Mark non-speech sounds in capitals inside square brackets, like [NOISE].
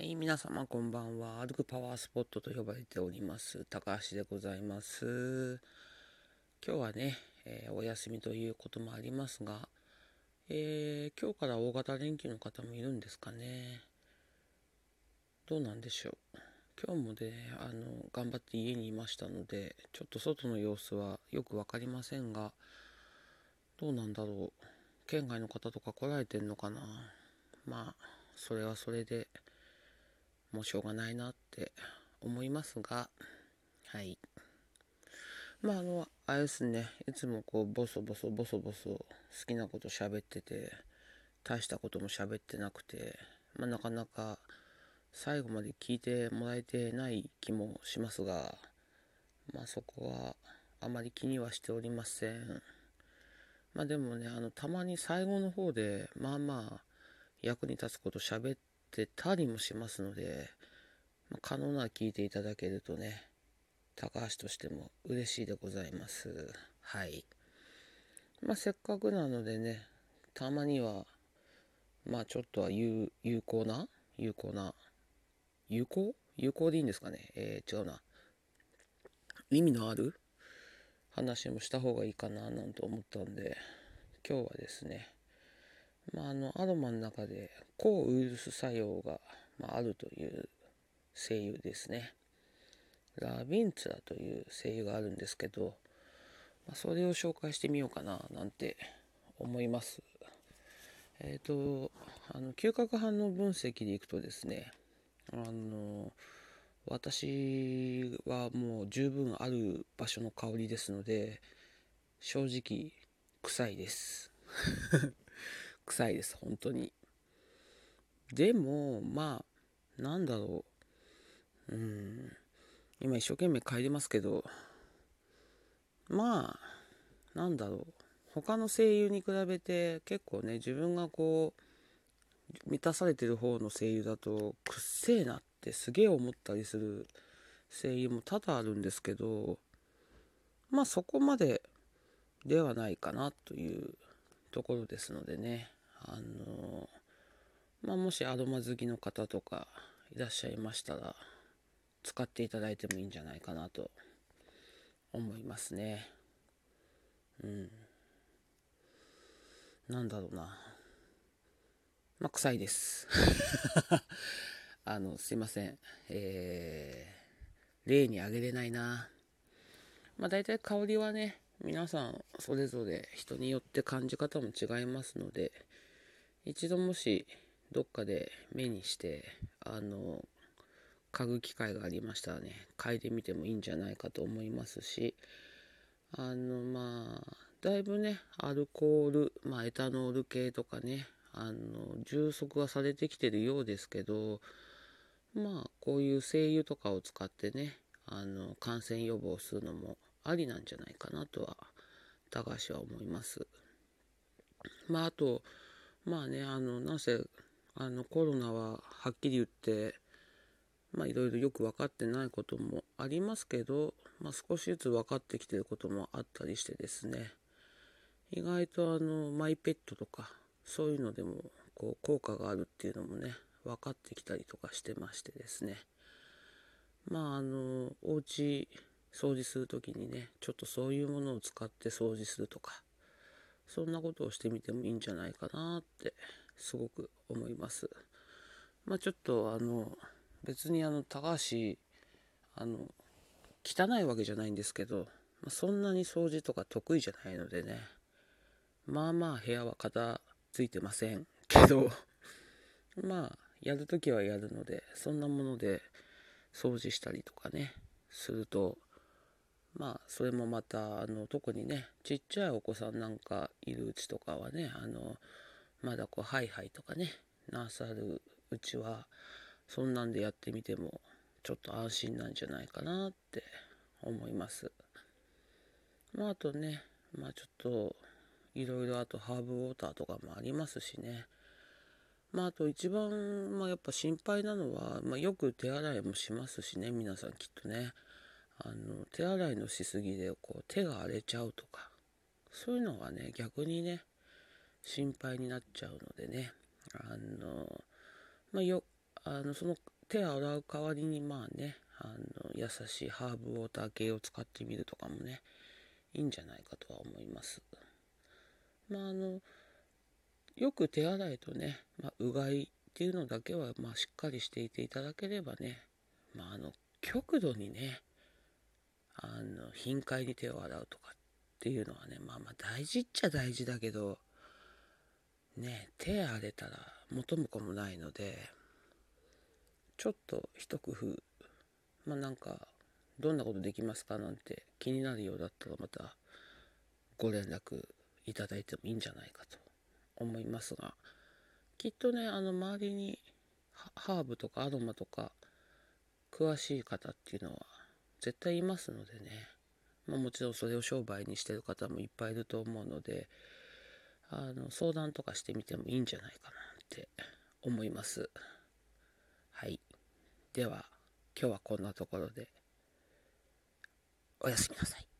はい、皆様こんばんは。歩くパワースポットと呼ばれております。高橋でございます。今日はね、えー、お休みということもありますが、えー、今日から大型連休の方もいるんですかね。どうなんでしょう。今日もね、あの、頑張って家にいましたので、ちょっと外の様子はよく分かりませんが、どうなんだろう。県外の方とか来られてんのかな。まあ、それはそれで、もうしょうがないなって思いますが、はい。まあ、あの、あれですね、いつもこう、ボソボソボソボソ好きなこと喋ってて、大したことも喋ってなくて、まあ、なかなか最後まで聞いてもらえてない気もしますが、まあ、そこはあまり気にはしておりません。まあでもね、あの、たまに最後の方で、まあまあ、役に立つこと喋ってたりもしますので、まあ、可能なら聞いていただけるとね、高橋としても嬉しいでございます。はい。まあ、せっかくなのでね、たまには、まあ、ちょっとは有有効な？有効な？有効？有効でいいんですかね？えー、違うな。意味のある話もした方がいいかななんて思ったんで、今日はですね、まあ、あのアロマの中で抗ウイルス作用が、まあ、るという精油ですね。ラビンツラという精油があるんですけど、まあ、それを紹介してみようかななんて思います。えっ、ー、とあの嗅覚反応分析でいくとですねあの私はもう十分ある場所の香りですので正直臭いです。臭いです、本当に。でも、まあ、なんだろう。うん。今一生懸命嗅いでますけど、まあ、なんだろう。他の声優に比べて結構ね、自分がこう、満たされてる方の声優だと、くっせえなってすげえ思ったりする声優も多々あるんですけど、まあそこまでではないかなというところですのでね。あのまあ、もしアロマ好きの方とかいらっしゃいましたら使っていただいてもいいんじゃないかなと思いますね。うん。なんだろうな。まあ臭いです。[LAUGHS] あのすいません。えー、例に挙げれないな。まあ大体香りはね皆さんそれぞれ人によって感じ方も違いますので一度もしどっかで目にしてあの嗅ぐ機会がありましたらね嗅いでみてもいいんじゃないかと思いますしあのまあだいぶねアルコールまあエタノール系とかねあの充足はされてきてるようですけどまあこういう精油とかを使ってねあの感染予防するのもありなんじゃないかなとは高橋は思います。まああとまあね、あの、なぜ、あの、コロナははっきり言って、まあいろいろよく分かってないこともありますけど、まあ少しずつ分かってきてることもあったりしてですね、意外とあの、マイペットとか、そういうのでも、こう、効果があるっていうのもね、分かってきたりとかしてましてですね、まああの、お家掃除する時にね、ちょっとそういうものを使って掃除するとか、そんなことをしてみてもいいんじゃないかなってすごく思います。まあちょっとあの別にあの高橋あの汚いわけじゃないんですけど、まあ、そんなに掃除とか得意じゃないのでねまあまあ部屋は片付いてませんけど [LAUGHS] まあやるときはやるのでそんなもので掃除したりとかねするとまあそれもまたあの特にねちっちゃいお子さんなんかいるうちとかはねあのまだこうハイハイとかねなさるうちはそんなんでやってみてもちょっと安心なんじゃないかなって思います。まああとねまあちょっといろいろあとハーブウォーターとかもありますしね。まああと一番、まあ、やっぱ心配なのは、まあ、よく手洗いもしますしね皆さんきっとね。あの手洗いのしすぎでこう手が荒れちゃうとかそういうのはね逆にね心配になっちゃうのでね。あのまあ、よあのその手を洗う代わりにまあねあの優しいハーブウォーター系を使ってみるとかもねいいんじゃないかとは思います。まああのよく手洗いとね、まあ、うがいっていうのだけはまあしっかりしていていただければねまああの極度にねあの頻回に手を洗うとかっていうのはねまあまあ大事っちゃ大事だけどね手荒れたら元も子もないのでちょっと一工夫まあなんかどんなことできますかなんて気になるようだったらまたご連絡いただいてもいいんじゃないかと思いますがきっとねあの周りにハーブとかアロマとか詳しい方っていうのは絶対いますのでね、まあ、もちろんそれを商売にしてる方もいっぱいいると思うのであの相談とかしてみてもいいんじゃないかなって思います。はい。では今日はこんなところでおやすみなさい。